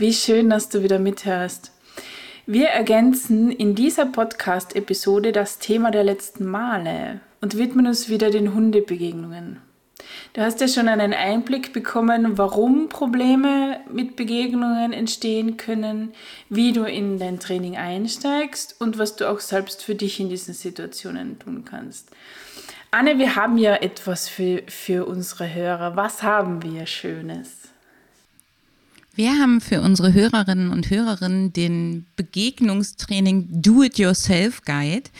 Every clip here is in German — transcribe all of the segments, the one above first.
Wie schön, dass du wieder mithörst. Wir ergänzen in dieser Podcast-Episode das Thema der letzten Male und widmen uns wieder den Hundebegegnungen. Du hast ja schon einen Einblick bekommen, warum Probleme mit Begegnungen entstehen können, wie du in dein Training einsteigst und was du auch selbst für dich in diesen Situationen tun kannst. Anne, wir haben ja etwas für, für unsere Hörer. Was haben wir Schönes? Wir haben für unsere Hörerinnen und Hörerinnen den Begegnungstraining Do-It-Yourself Guide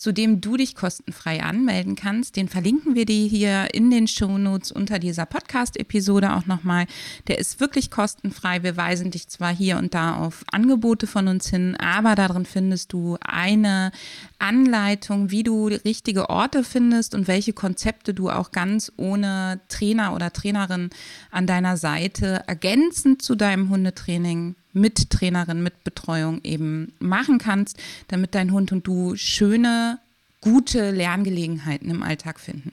zu dem du dich kostenfrei anmelden kannst. Den verlinken wir dir hier in den Shownotes unter dieser Podcast-Episode auch nochmal. Der ist wirklich kostenfrei. Wir weisen dich zwar hier und da auf Angebote von uns hin, aber darin findest du eine Anleitung, wie du richtige Orte findest und welche Konzepte du auch ganz ohne Trainer oder Trainerin an deiner Seite ergänzend zu deinem Hundetraining mit Trainerin, mit Betreuung eben machen kannst, damit dein Hund und du schöne, gute Lerngelegenheiten im Alltag finden.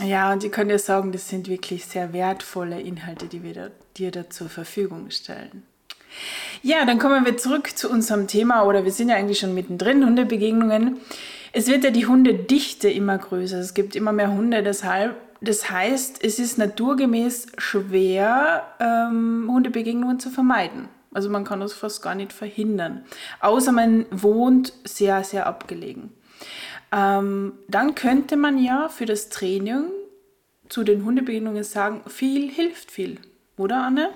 Ja, und ich kann dir sagen, das sind wirklich sehr wertvolle Inhalte, die wir dir da zur Verfügung stellen. Ja, dann kommen wir zurück zu unserem Thema, oder wir sind ja eigentlich schon mittendrin, Hundebegegnungen. Es wird ja die Hundedichte immer größer. Es gibt immer mehr Hunde, deshalb das heißt, es ist naturgemäß schwer, ähm, Hundebegegnungen zu vermeiden. Also man kann das fast gar nicht verhindern. Außer man wohnt sehr, sehr abgelegen. Ähm, dann könnte man ja für das Training zu den Hundebegegnungen sagen, viel hilft viel. Oder Anne?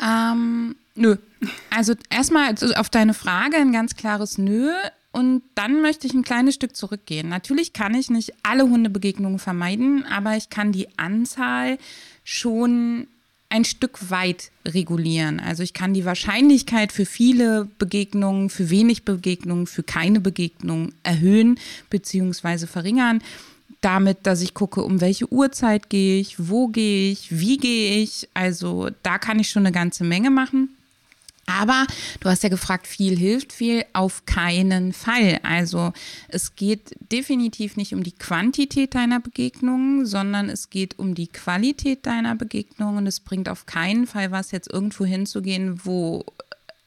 Ähm, nö. Also erstmal auf deine Frage ein ganz klares Nö. Und dann möchte ich ein kleines Stück zurückgehen. Natürlich kann ich nicht alle Hundebegegnungen vermeiden, aber ich kann die Anzahl schon ein Stück weit regulieren. Also ich kann die Wahrscheinlichkeit für viele Begegnungen, für wenig Begegnungen, für keine Begegnungen erhöhen bzw. verringern. Damit, dass ich gucke, um welche Uhrzeit gehe ich, wo gehe ich, wie gehe ich. Also da kann ich schon eine ganze Menge machen. Aber du hast ja gefragt, viel hilft viel, auf keinen Fall. Also es geht definitiv nicht um die Quantität deiner Begegnungen, sondern es geht um die Qualität deiner Begegnungen. Und es bringt auf keinen Fall was, jetzt irgendwo hinzugehen, wo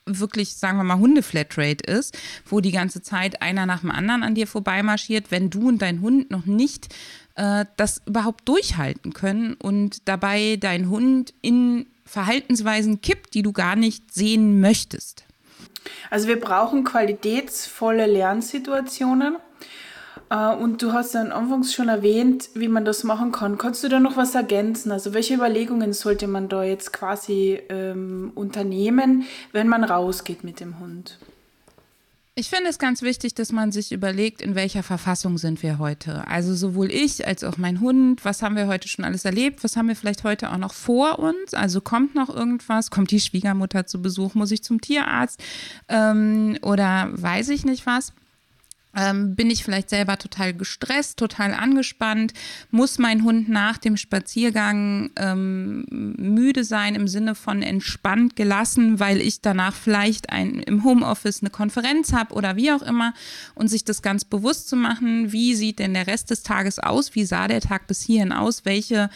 wirklich, sagen wir mal, Hundeflatrate ist, wo die ganze Zeit einer nach dem anderen an dir vorbeimarschiert, wenn du und dein Hund noch nicht äh, das überhaupt durchhalten können und dabei dein Hund in Verhaltensweisen kippt, die du gar nicht sehen möchtest? Also wir brauchen qualitätsvolle Lernsituationen. Äh, und du hast dann anfangs schon erwähnt, wie man das machen kann. Kannst du da noch was ergänzen? Also welche Überlegungen sollte man da jetzt quasi ähm, unternehmen, wenn man rausgeht mit dem Hund? Ich finde es ganz wichtig, dass man sich überlegt, in welcher Verfassung sind wir heute. Also sowohl ich als auch mein Hund, was haben wir heute schon alles erlebt, was haben wir vielleicht heute auch noch vor uns. Also kommt noch irgendwas, kommt die Schwiegermutter zu Besuch, muss ich zum Tierarzt ähm, oder weiß ich nicht was ähm, bin ich vielleicht selber total gestresst, total angespannt? Muss mein Hund nach dem Spaziergang ähm, müde sein im Sinne von entspannt gelassen, weil ich danach vielleicht ein, im Homeoffice eine Konferenz habe oder wie auch immer und sich das ganz bewusst zu machen, wie sieht denn der Rest des Tages aus? Wie sah der Tag bis hierhin aus? Welche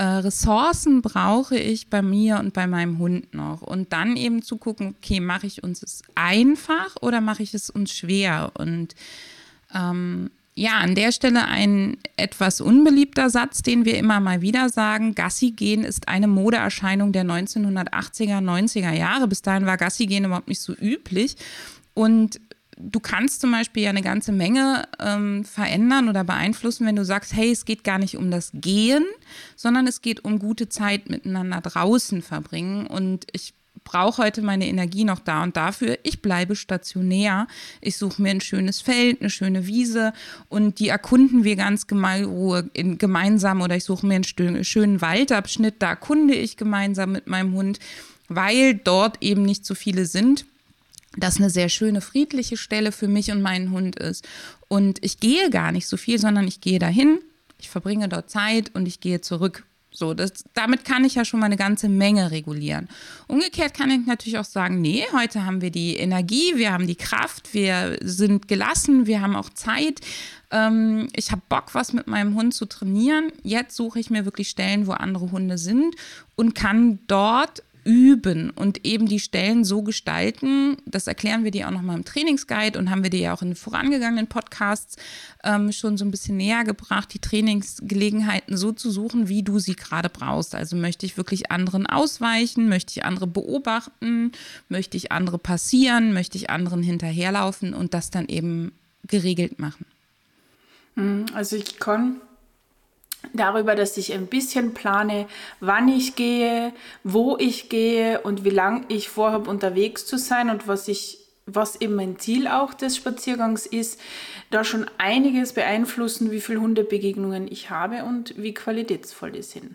äh, Ressourcen brauche ich bei mir und bei meinem Hund noch? Und dann eben zu gucken, okay, mache ich uns es einfach oder mache ich es uns schwer? Und ähm, ja, an der Stelle ein etwas unbeliebter Satz, den wir immer mal wieder sagen. Gassi gehen ist eine Modeerscheinung der 1980er, 90er Jahre. Bis dahin war Gassi gehen überhaupt nicht so üblich. Und du kannst zum Beispiel ja eine ganze Menge ähm, verändern oder beeinflussen, wenn du sagst, hey, es geht gar nicht um das Gehen, sondern es geht um gute Zeit miteinander draußen verbringen. Und ich brauche heute meine Energie noch da und dafür. Ich bleibe stationär. Ich suche mir ein schönes Feld, eine schöne Wiese und die erkunden wir ganz gemeinsam oder ich suche mir einen schönen Waldabschnitt. Da erkunde ich gemeinsam mit meinem Hund, weil dort eben nicht so viele sind das eine sehr schöne, friedliche Stelle für mich und meinen Hund ist. Und ich gehe gar nicht so viel, sondern ich gehe dahin, ich verbringe dort Zeit und ich gehe zurück. So, das, damit kann ich ja schon mal eine ganze Menge regulieren. Umgekehrt kann ich natürlich auch sagen, nee, heute haben wir die Energie, wir haben die Kraft, wir sind gelassen, wir haben auch Zeit. Ähm, ich habe Bock, was mit meinem Hund zu trainieren. Jetzt suche ich mir wirklich Stellen, wo andere Hunde sind und kann dort üben und eben die Stellen so gestalten. Das erklären wir dir auch nochmal im Trainingsguide und haben wir dir ja auch in vorangegangenen Podcasts ähm, schon so ein bisschen näher gebracht, die Trainingsgelegenheiten so zu suchen, wie du sie gerade brauchst. Also möchte ich wirklich anderen ausweichen, möchte ich andere beobachten, möchte ich andere passieren, möchte ich anderen hinterherlaufen und das dann eben geregelt machen. Hm, also ich kann darüber, dass ich ein bisschen plane, wann ich gehe, wo ich gehe und wie lange ich vorhabe, unterwegs zu sein und was ich was eben mein Ziel auch des Spaziergangs ist, da schon einiges beeinflussen, wie viele Hundebegegnungen ich habe und wie qualitätsvoll die sind.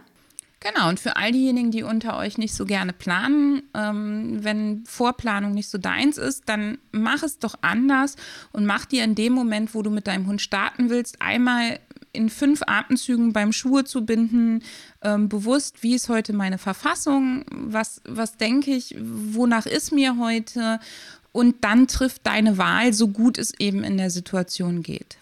Genau, und für all diejenigen, die unter euch nicht so gerne planen, ähm, wenn Vorplanung nicht so deins ist, dann mach es doch anders und mach dir in dem Moment, wo du mit deinem Hund starten willst, einmal in fünf Atemzügen beim Schuhe zu binden, ähm, bewusst, wie ist heute meine Verfassung, was, was denke ich, wonach ist mir heute und dann trifft deine Wahl, so gut es eben in der Situation geht.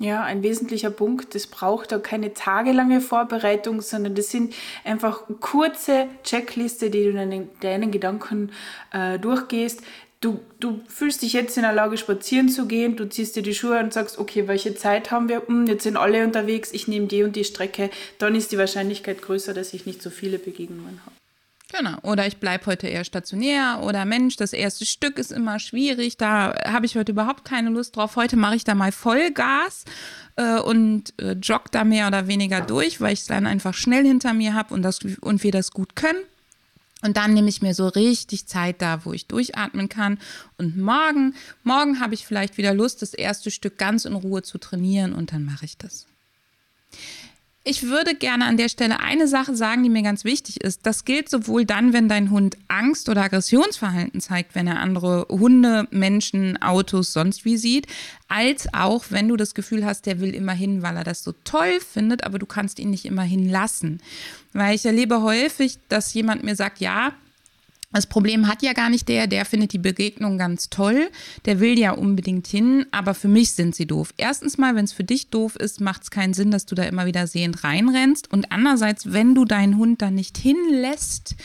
Ja, ein wesentlicher Punkt, das braucht da keine tagelange Vorbereitung, sondern das sind einfach kurze Checkliste, die du in deinen Gedanken äh, durchgehst, Du, du fühlst dich jetzt in der Lage, spazieren zu gehen, du ziehst dir die Schuhe und sagst, okay, welche Zeit haben wir? Hm, jetzt sind alle unterwegs, ich nehme die und die Strecke. Dann ist die Wahrscheinlichkeit größer, dass ich nicht so viele Begegnungen habe. Genau. Oder ich bleibe heute eher stationär. Oder Mensch, das erste Stück ist immer schwierig. Da habe ich heute überhaupt keine Lust drauf. Heute mache ich da mal Vollgas äh, und äh, jogge da mehr oder weniger durch, weil ich es dann einfach schnell hinter mir habe und, und wir das gut können. Und dann nehme ich mir so richtig Zeit da, wo ich durchatmen kann. Und morgen, morgen habe ich vielleicht wieder Lust, das erste Stück ganz in Ruhe zu trainieren und dann mache ich das. Ich würde gerne an der Stelle eine Sache sagen, die mir ganz wichtig ist. Das gilt sowohl dann, wenn dein Hund Angst oder Aggressionsverhalten zeigt, wenn er andere Hunde, Menschen, Autos, sonst wie sieht, als auch, wenn du das Gefühl hast, der will immer hin, weil er das so toll findet, aber du kannst ihn nicht immer hinlassen. Weil ich erlebe häufig, dass jemand mir sagt, ja, das Problem hat ja gar nicht der, der findet die Begegnung ganz toll, der will ja unbedingt hin, aber für mich sind sie doof. Erstens mal, wenn es für dich doof ist, macht es keinen Sinn, dass du da immer wieder sehend reinrennst. Und andererseits, wenn du deinen Hund da nicht hinlässt,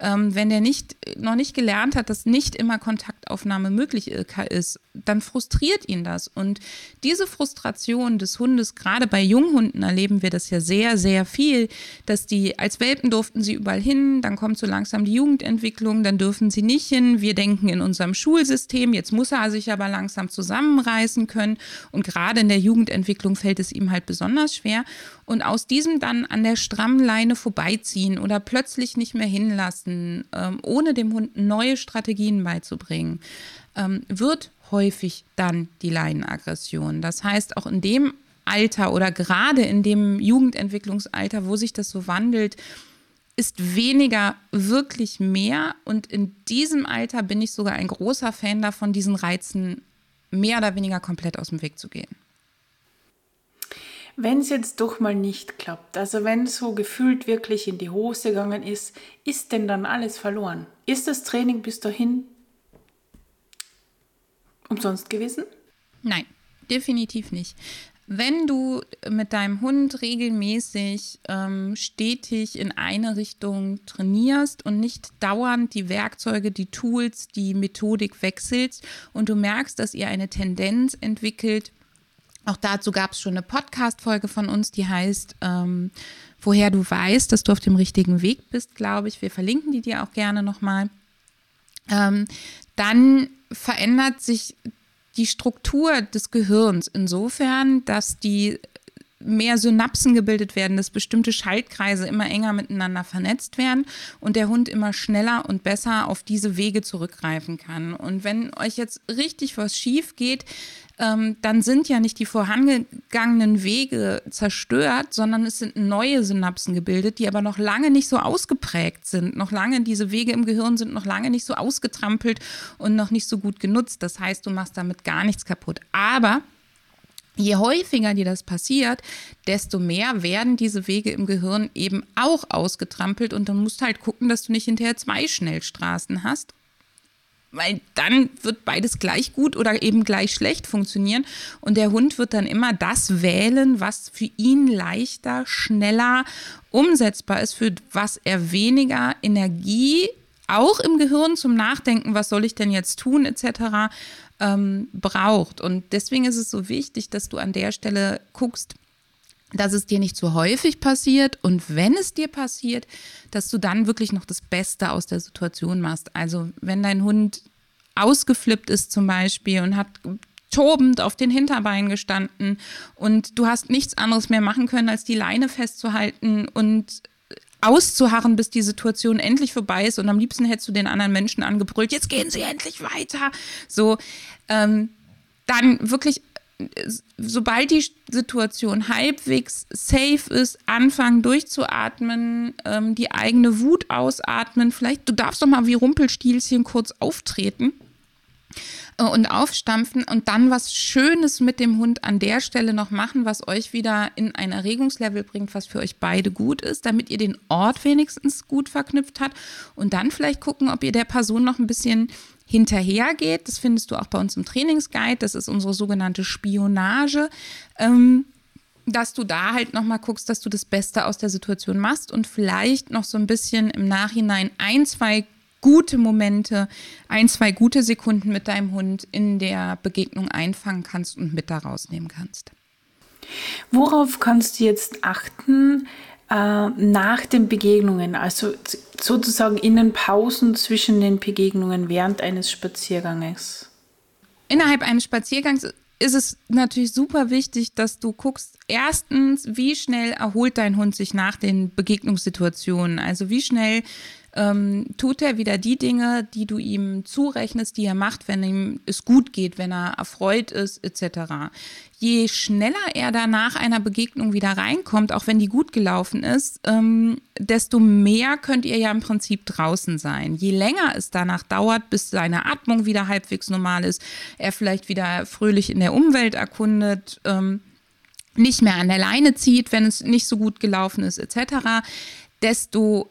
ähm, wenn der nicht, noch nicht gelernt hat, dass nicht immer Kontaktaufnahme möglich ist, dann frustriert ihn das. Und diese Frustration des Hundes, gerade bei Junghunden erleben wir das ja sehr, sehr viel, dass die als Welpen durften sie überall hin, dann kommt so langsam die Jugendentwicklung, dann dürfen sie nicht hin. Wir denken in unserem Schulsystem, jetzt muss er sich aber langsam zusammenreißen können. Und gerade in der Jugendentwicklung fällt es ihm halt besonders schwer. Und aus diesem dann an der strammen Leine vorbeiziehen oder plötzlich nicht mehr hinlassen, ähm, ohne dem Hund neue Strategien beizubringen, ähm, wird häufig dann die Leinenaggression. Das heißt, auch in dem Alter oder gerade in dem Jugendentwicklungsalter, wo sich das so wandelt, ist weniger wirklich mehr. Und in diesem Alter bin ich sogar ein großer Fan davon, diesen Reizen mehr oder weniger komplett aus dem Weg zu gehen. Wenn es jetzt doch mal nicht klappt, also wenn es so gefühlt wirklich in die Hose gegangen ist, ist denn dann alles verloren? Ist das Training bis dahin umsonst gewesen? Nein, definitiv nicht. Wenn du mit deinem Hund regelmäßig ähm, stetig in eine Richtung trainierst und nicht dauernd die Werkzeuge, die Tools, die Methodik wechselst und du merkst, dass ihr eine Tendenz entwickelt, auch dazu gab es schon eine Podcast-Folge von uns, die heißt ähm, Woher du weißt, dass du auf dem richtigen Weg bist, glaube ich. Wir verlinken die dir auch gerne nochmal. Ähm, dann verändert sich die Struktur des Gehirns insofern, dass die mehr Synapsen gebildet werden, dass bestimmte Schaltkreise immer enger miteinander vernetzt werden und der Hund immer schneller und besser auf diese Wege zurückgreifen kann. Und wenn euch jetzt richtig was schief geht, ähm, dann sind ja nicht die vorangegangenen Wege zerstört, sondern es sind neue Synapsen gebildet, die aber noch lange nicht so ausgeprägt sind. Noch lange, diese Wege im Gehirn sind noch lange nicht so ausgetrampelt und noch nicht so gut genutzt. Das heißt, du machst damit gar nichts kaputt. Aber Je häufiger dir das passiert, desto mehr werden diese Wege im Gehirn eben auch ausgetrampelt und dann musst du halt gucken, dass du nicht hinterher zwei Schnellstraßen hast weil dann wird beides gleich gut oder eben gleich schlecht funktionieren. Und der Hund wird dann immer das wählen, was für ihn leichter, schneller umsetzbar ist, für was er weniger Energie auch im Gehirn zum Nachdenken, was soll ich denn jetzt tun, etc., ähm, braucht. Und deswegen ist es so wichtig, dass du an der Stelle guckst, dass es dir nicht so häufig passiert und wenn es dir passiert, dass du dann wirklich noch das Beste aus der Situation machst. Also wenn dein Hund ausgeflippt ist zum Beispiel und hat tobend auf den Hinterbeinen gestanden und du hast nichts anderes mehr machen können, als die Leine festzuhalten und auszuharren, bis die Situation endlich vorbei ist und am liebsten hättest du den anderen Menschen angebrüllt, jetzt gehen sie endlich weiter. So, ähm, dann wirklich sobald die Situation halbwegs safe ist, anfangen durchzuatmen, ähm, die eigene Wut ausatmen. Vielleicht, du darfst doch mal wie Rumpelstilzchen kurz auftreten äh, und aufstampfen und dann was Schönes mit dem Hund an der Stelle noch machen, was euch wieder in ein Erregungslevel bringt, was für euch beide gut ist, damit ihr den Ort wenigstens gut verknüpft habt und dann vielleicht gucken, ob ihr der Person noch ein bisschen hinterhergeht. Das findest du auch bei uns im Trainingsguide. Das ist unsere sogenannte Spionage. Ähm, dass du da halt nochmal guckst, dass du das Beste aus der Situation machst und vielleicht noch so ein bisschen im Nachhinein ein, zwei gute Momente, ein, zwei gute Sekunden mit deinem Hund in der Begegnung einfangen kannst und mit da rausnehmen kannst. Worauf kannst du jetzt achten, äh, nach den Begegnungen, also sozusagen in den Pausen zwischen den Begegnungen während eines Spazierganges? Innerhalb eines Spaziergangs ist es natürlich super wichtig, dass du guckst, erstens, wie schnell erholt dein Hund sich nach den Begegnungssituationen? Also wie schnell ähm, tut er wieder die Dinge, die du ihm zurechnest, die er macht, wenn ihm es gut geht, wenn er erfreut ist, etc. Je schneller er da nach einer Begegnung wieder reinkommt, auch wenn die gut gelaufen ist, ähm, desto mehr könnt ihr ja im Prinzip draußen sein. Je länger es danach dauert, bis seine Atmung wieder halbwegs normal ist, er vielleicht wieder fröhlich in der Umwelt erkundet, ähm, nicht mehr an der Leine zieht, wenn es nicht so gut gelaufen ist, etc., desto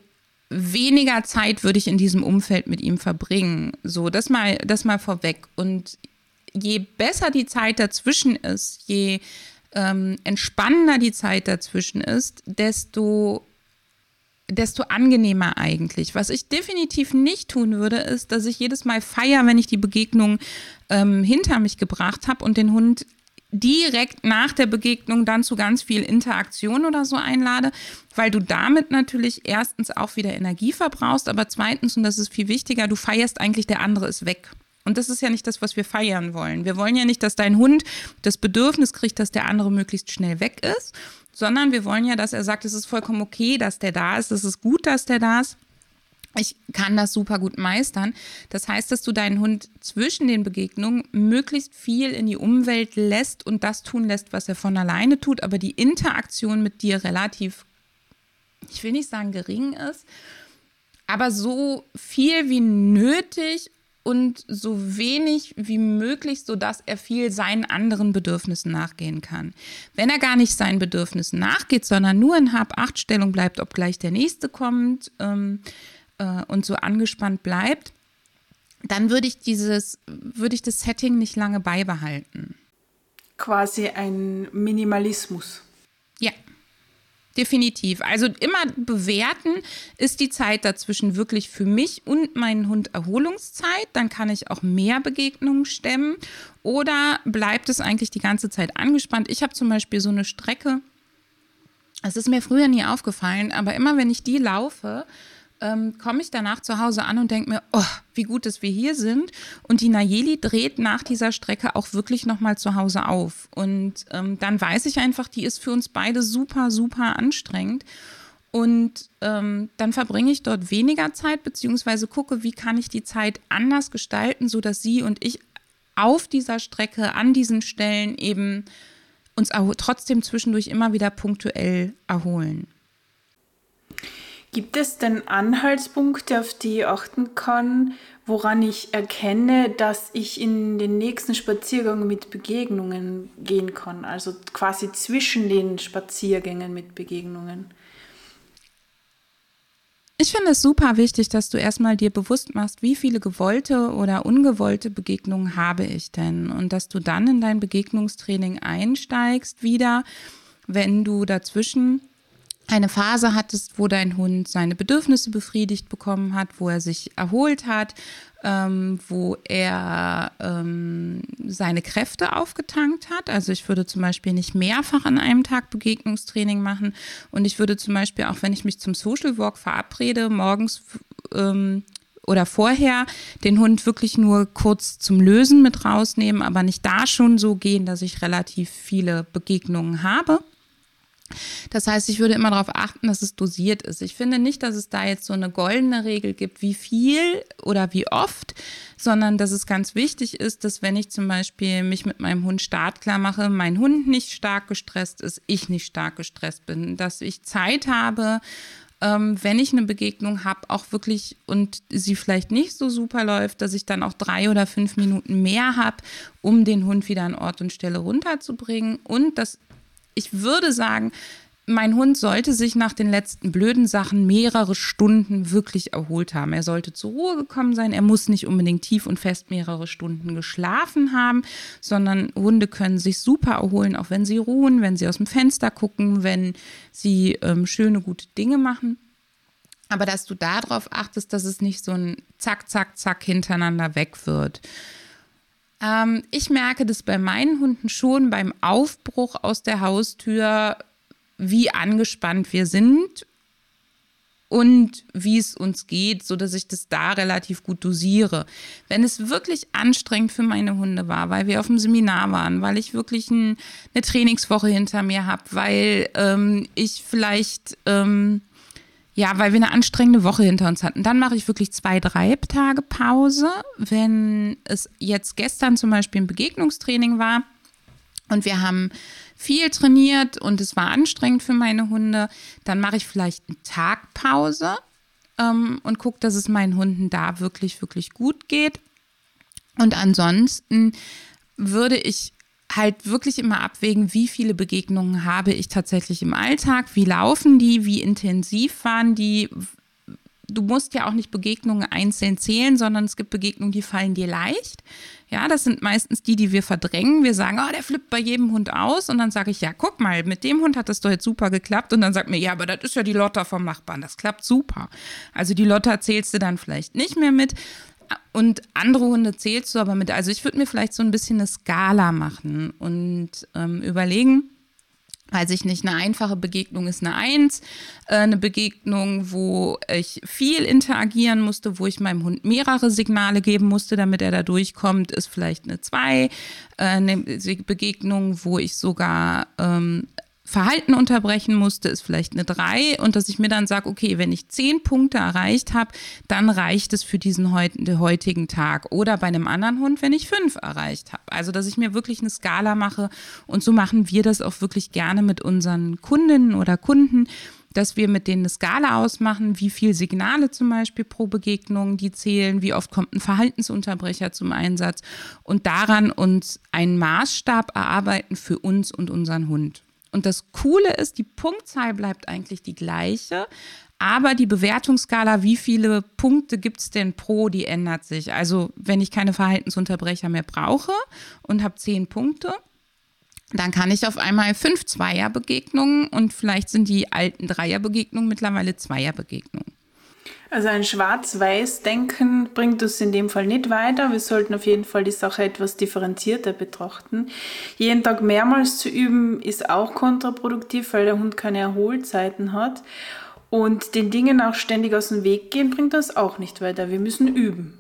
weniger Zeit würde ich in diesem Umfeld mit ihm verbringen. So, das mal, das mal vorweg. Und je besser die Zeit dazwischen ist, je ähm, entspannender die Zeit dazwischen ist, desto desto angenehmer eigentlich. Was ich definitiv nicht tun würde, ist, dass ich jedes Mal feiere, wenn ich die Begegnung ähm, hinter mich gebracht habe und den Hund direkt nach der Begegnung dann zu ganz viel Interaktion oder so einlade, weil du damit natürlich erstens auch wieder Energie verbrauchst, aber zweitens, und das ist viel wichtiger, du feierst eigentlich, der andere ist weg. Und das ist ja nicht das, was wir feiern wollen. Wir wollen ja nicht, dass dein Hund das Bedürfnis kriegt, dass der andere möglichst schnell weg ist, sondern wir wollen ja, dass er sagt, es ist vollkommen okay, dass der da ist, es ist gut, dass der da ist ich kann das super gut meistern. Das heißt, dass du deinen Hund zwischen den Begegnungen möglichst viel in die Umwelt lässt und das tun lässt, was er von alleine tut, aber die Interaktion mit dir relativ, ich will nicht sagen gering ist, aber so viel wie nötig und so wenig wie möglich, sodass er viel seinen anderen Bedürfnissen nachgehen kann. Wenn er gar nicht seinen Bedürfnissen nachgeht, sondern nur in Hab-Acht-Stellung bleibt, ob gleich der nächste kommt, ähm, äh, und so angespannt bleibt, dann würde ich dieses, würde ich das Setting nicht lange beibehalten. Quasi ein Minimalismus. Ja, definitiv. Also immer bewerten, ist die Zeit dazwischen wirklich für mich und meinen Hund Erholungszeit, dann kann ich auch mehr Begegnungen stemmen oder bleibt es eigentlich die ganze Zeit angespannt. Ich habe zum Beispiel so eine Strecke, es ist mir früher nie aufgefallen, aber immer wenn ich die laufe, ähm, komme ich danach zu Hause an und denke mir, oh, wie gut, dass wir hier sind. Und die Nayeli dreht nach dieser Strecke auch wirklich nochmal zu Hause auf. Und ähm, dann weiß ich einfach, die ist für uns beide super, super anstrengend. Und ähm, dann verbringe ich dort weniger Zeit, beziehungsweise gucke, wie kann ich die Zeit anders gestalten, sodass sie und ich auf dieser Strecke, an diesen Stellen eben uns trotzdem zwischendurch immer wieder punktuell erholen. Gibt es denn Anhaltspunkte, auf die ich achten kann, woran ich erkenne, dass ich in den nächsten Spaziergang mit Begegnungen gehen kann? Also quasi zwischen den Spaziergängen mit Begegnungen. Ich finde es super wichtig, dass du erstmal dir bewusst machst, wie viele gewollte oder ungewollte Begegnungen habe ich denn und dass du dann in dein Begegnungstraining einsteigst wieder, wenn du dazwischen eine Phase hattest, wo dein Hund seine Bedürfnisse befriedigt bekommen hat, wo er sich erholt hat, ähm, wo er ähm, seine Kräfte aufgetankt hat. Also ich würde zum Beispiel nicht mehrfach an einem Tag Begegnungstraining machen und ich würde zum Beispiel auch, wenn ich mich zum Social Walk verabrede, morgens ähm, oder vorher den Hund wirklich nur kurz zum Lösen mit rausnehmen, aber nicht da schon so gehen, dass ich relativ viele Begegnungen habe. Das heißt, ich würde immer darauf achten, dass es dosiert ist. Ich finde nicht, dass es da jetzt so eine goldene Regel gibt, wie viel oder wie oft, sondern dass es ganz wichtig ist, dass wenn ich zum Beispiel mich mit meinem Hund startklar mache, mein Hund nicht stark gestresst ist, ich nicht stark gestresst bin, dass ich Zeit habe, ähm, wenn ich eine Begegnung habe, auch wirklich und sie vielleicht nicht so super läuft, dass ich dann auch drei oder fünf Minuten mehr habe, um den Hund wieder an Ort und Stelle runterzubringen und dass ich würde sagen, mein Hund sollte sich nach den letzten blöden Sachen mehrere Stunden wirklich erholt haben. Er sollte zur Ruhe gekommen sein. Er muss nicht unbedingt tief und fest mehrere Stunden geschlafen haben, sondern Hunde können sich super erholen, auch wenn sie ruhen, wenn sie aus dem Fenster gucken, wenn sie ähm, schöne, gute Dinge machen. Aber dass du darauf achtest, dass es nicht so ein Zack, Zack, Zack hintereinander weg wird. Ähm, ich merke das bei meinen Hunden schon beim Aufbruch aus der Haustür, wie angespannt wir sind und wie es uns geht, so dass ich das da relativ gut dosiere. Wenn es wirklich anstrengend für meine Hunde war, weil wir auf dem Seminar waren, weil ich wirklich ein, eine Trainingswoche hinter mir habe, weil ähm, ich vielleicht ähm, ja, weil wir eine anstrengende Woche hinter uns hatten. Dann mache ich wirklich zwei, drei Tage Pause. Wenn es jetzt gestern zum Beispiel ein Begegnungstraining war und wir haben viel trainiert und es war anstrengend für meine Hunde, dann mache ich vielleicht einen Tag Pause ähm, und gucke, dass es meinen Hunden da wirklich, wirklich gut geht. Und ansonsten würde ich halt wirklich immer abwägen, wie viele Begegnungen habe ich tatsächlich im Alltag, wie laufen die, wie intensiv waren die. Du musst ja auch nicht Begegnungen einzeln zählen, sondern es gibt Begegnungen, die fallen dir leicht. Ja, das sind meistens die, die wir verdrängen. Wir sagen, oh, der flippt bei jedem Hund aus. Und dann sage ich, ja, guck mal, mit dem Hund hat das doch jetzt super geklappt. Und dann sagt mir, ja, aber das ist ja die Lotta vom Nachbarn. Das klappt super. Also die Lotta zählst du dann vielleicht nicht mehr mit. Und andere Hunde zählst du aber mit. Also ich würde mir vielleicht so ein bisschen eine Skala machen und ähm, überlegen, weiß ich nicht, eine einfache Begegnung ist eine Eins, äh, eine Begegnung, wo ich viel interagieren musste, wo ich meinem Hund mehrere Signale geben musste, damit er da durchkommt, ist vielleicht eine Zwei, äh, eine Begegnung, wo ich sogar ähm, Verhalten unterbrechen musste, ist vielleicht eine 3 und dass ich mir dann sage, okay, wenn ich 10 Punkte erreicht habe, dann reicht es für diesen heutigen Tag. Oder bei einem anderen Hund, wenn ich 5 erreicht habe. Also, dass ich mir wirklich eine Skala mache und so machen wir das auch wirklich gerne mit unseren Kundinnen oder Kunden, dass wir mit denen eine Skala ausmachen, wie viel Signale zum Beispiel pro Begegnung die zählen, wie oft kommt ein Verhaltensunterbrecher zum Einsatz und daran uns einen Maßstab erarbeiten für uns und unseren Hund. Und das Coole ist, die Punktzahl bleibt eigentlich die gleiche, aber die Bewertungsskala, wie viele Punkte gibt es denn pro, die ändert sich. Also wenn ich keine Verhaltensunterbrecher mehr brauche und habe zehn Punkte, dann kann ich auf einmal fünf Zweierbegegnungen und vielleicht sind die alten Dreierbegegnungen mittlerweile Zweierbegegnungen. Also ein Schwarz-Weiß-Denken bringt uns in dem Fall nicht weiter. Wir sollten auf jeden Fall die Sache etwas differenzierter betrachten. Jeden Tag mehrmals zu üben ist auch kontraproduktiv, weil der Hund keine Erholzeiten hat. Und den Dingen auch ständig aus dem Weg gehen bringt uns auch nicht weiter. Wir müssen üben.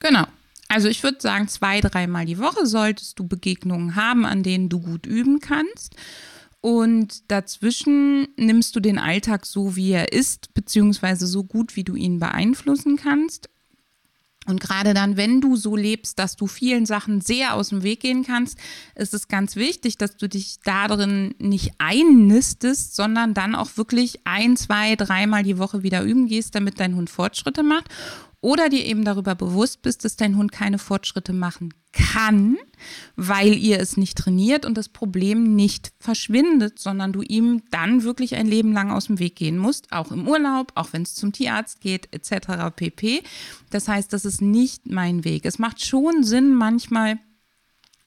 Genau. Also ich würde sagen, zwei, dreimal die Woche solltest du Begegnungen haben, an denen du gut üben kannst. Und dazwischen nimmst du den Alltag so, wie er ist, beziehungsweise so gut, wie du ihn beeinflussen kannst. Und gerade dann, wenn du so lebst, dass du vielen Sachen sehr aus dem Weg gehen kannst, ist es ganz wichtig, dass du dich darin nicht einnistest, sondern dann auch wirklich ein, zwei, dreimal die Woche wieder üben gehst, damit dein Hund Fortschritte macht oder dir eben darüber bewusst bist, dass dein Hund keine Fortschritte machen kann, weil ihr es nicht trainiert und das Problem nicht verschwindet, sondern du ihm dann wirklich ein Leben lang aus dem Weg gehen musst, auch im Urlaub, auch wenn es zum Tierarzt geht, etc. pp. Das heißt, das ist nicht mein Weg. Es macht schon Sinn, manchmal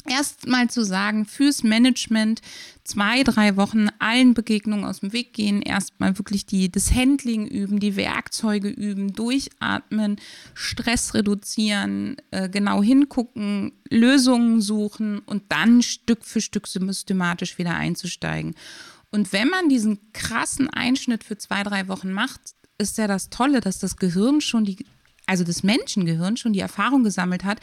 erstmal zu sagen, fürs Management zwei, drei Wochen allen Begegnungen aus dem Weg gehen, erstmal wirklich die, das Handling üben, die Werkzeuge üben, durchatmen, Stress reduzieren, äh, genau hingucken, Lösungen suchen und dann Stück für Stück systematisch wieder einzusteigen. Und wenn man diesen krassen Einschnitt für zwei, drei Wochen macht, ist ja das Tolle, dass das Gehirn schon die, also das Menschengehirn schon die Erfahrung gesammelt hat,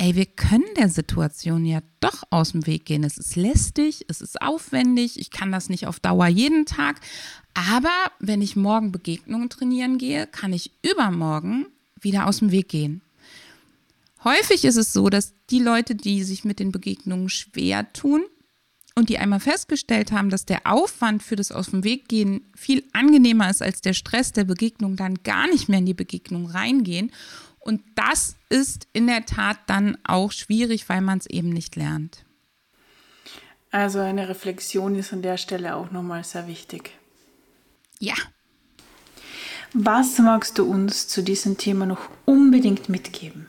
ey, wir können der Situation ja doch aus dem Weg gehen. Es ist lästig, es ist aufwendig, ich kann das nicht auf Dauer jeden Tag. Aber wenn ich morgen Begegnungen trainieren gehe, kann ich übermorgen wieder aus dem Weg gehen. Häufig ist es so, dass die Leute, die sich mit den Begegnungen schwer tun und die einmal festgestellt haben, dass der Aufwand für das Aus dem Weg gehen viel angenehmer ist als der Stress der Begegnung, dann gar nicht mehr in die Begegnung reingehen und das ist in der Tat dann auch schwierig, weil man es eben nicht lernt. Also eine Reflexion ist an der Stelle auch nochmal sehr wichtig. Ja. Was magst du uns zu diesem Thema noch unbedingt mitgeben?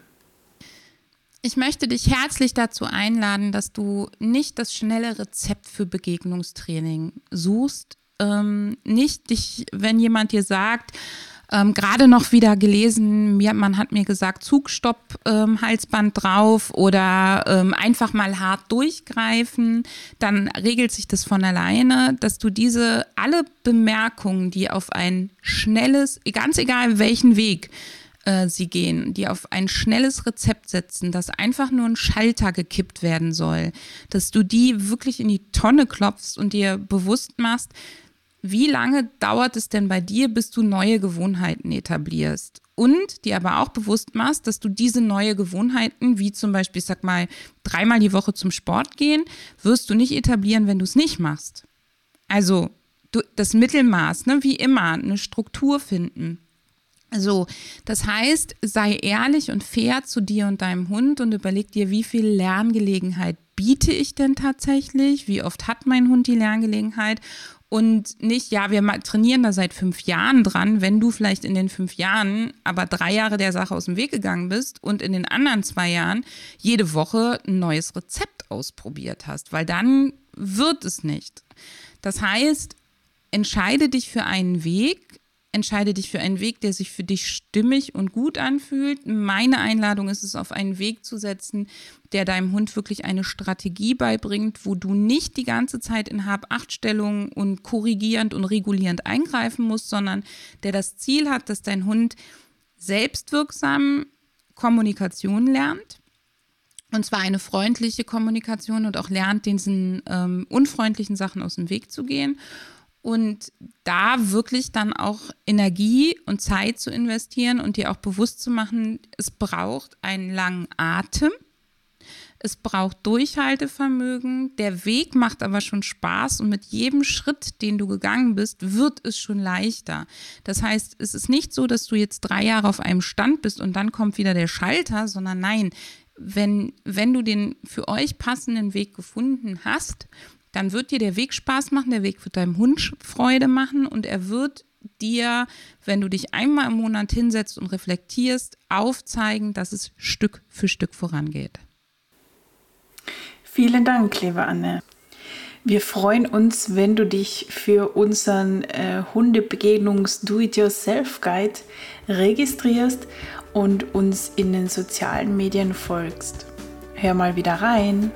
Ich möchte dich herzlich dazu einladen, dass du nicht das schnelle Rezept für Begegnungstraining suchst. Ähm, nicht dich, wenn jemand dir sagt, ähm, Gerade noch wieder gelesen, mir, man hat mir gesagt, Zugstopp, ähm, Halsband drauf oder ähm, einfach mal hart durchgreifen, dann regelt sich das von alleine, dass du diese alle Bemerkungen, die auf ein schnelles, ganz egal welchen Weg, äh, sie gehen, die auf ein schnelles Rezept setzen, dass einfach nur ein Schalter gekippt werden soll, dass du die wirklich in die Tonne klopfst und dir bewusst machst, wie lange dauert es denn bei dir, bis du neue Gewohnheiten etablierst? Und dir aber auch bewusst machst, dass du diese neue Gewohnheiten, wie zum Beispiel, ich sag mal, dreimal die Woche zum Sport gehen, wirst du nicht etablieren, wenn du es nicht machst. Also du, das Mittelmaß, ne, wie immer, eine Struktur finden. So, das heißt, sei ehrlich und fair zu dir und deinem Hund und überleg dir, wie viel Lerngelegenheit biete ich denn tatsächlich? Wie oft hat mein Hund die Lerngelegenheit? Und nicht, ja, wir trainieren da seit fünf Jahren dran, wenn du vielleicht in den fünf Jahren aber drei Jahre der Sache aus dem Weg gegangen bist und in den anderen zwei Jahren jede Woche ein neues Rezept ausprobiert hast, weil dann wird es nicht. Das heißt, entscheide dich für einen Weg, entscheide dich für einen Weg, der sich für dich stimmig und gut anfühlt. Meine Einladung ist es, auf einen Weg zu setzen, der deinem Hund wirklich eine Strategie beibringt, wo du nicht die ganze Zeit in Hab-Acht-Stellung und korrigierend und regulierend eingreifen musst, sondern der das Ziel hat, dass dein Hund selbstwirksam Kommunikation lernt. Und zwar eine freundliche Kommunikation und auch lernt, diesen ähm, unfreundlichen Sachen aus dem Weg zu gehen und da wirklich dann auch Energie und Zeit zu investieren und dir auch bewusst zu machen, es braucht einen langen Atem. Es braucht Durchhaltevermögen. Der Weg macht aber schon Spaß und mit jedem Schritt, den du gegangen bist, wird es schon leichter. Das heißt, es ist nicht so, dass du jetzt drei Jahre auf einem Stand bist und dann kommt wieder der Schalter, sondern nein, wenn, wenn du den für euch passenden Weg gefunden hast, dann wird dir der Weg Spaß machen, der Weg wird deinem Hund Freude machen und er wird dir, wenn du dich einmal im Monat hinsetzt und reflektierst, aufzeigen, dass es Stück für Stück vorangeht. Vielen Dank, liebe Anne. Wir freuen uns, wenn du dich für unseren äh, Hundebegegnungs-Do-It-Yourself-Guide registrierst und uns in den sozialen Medien folgst. Hör mal wieder rein.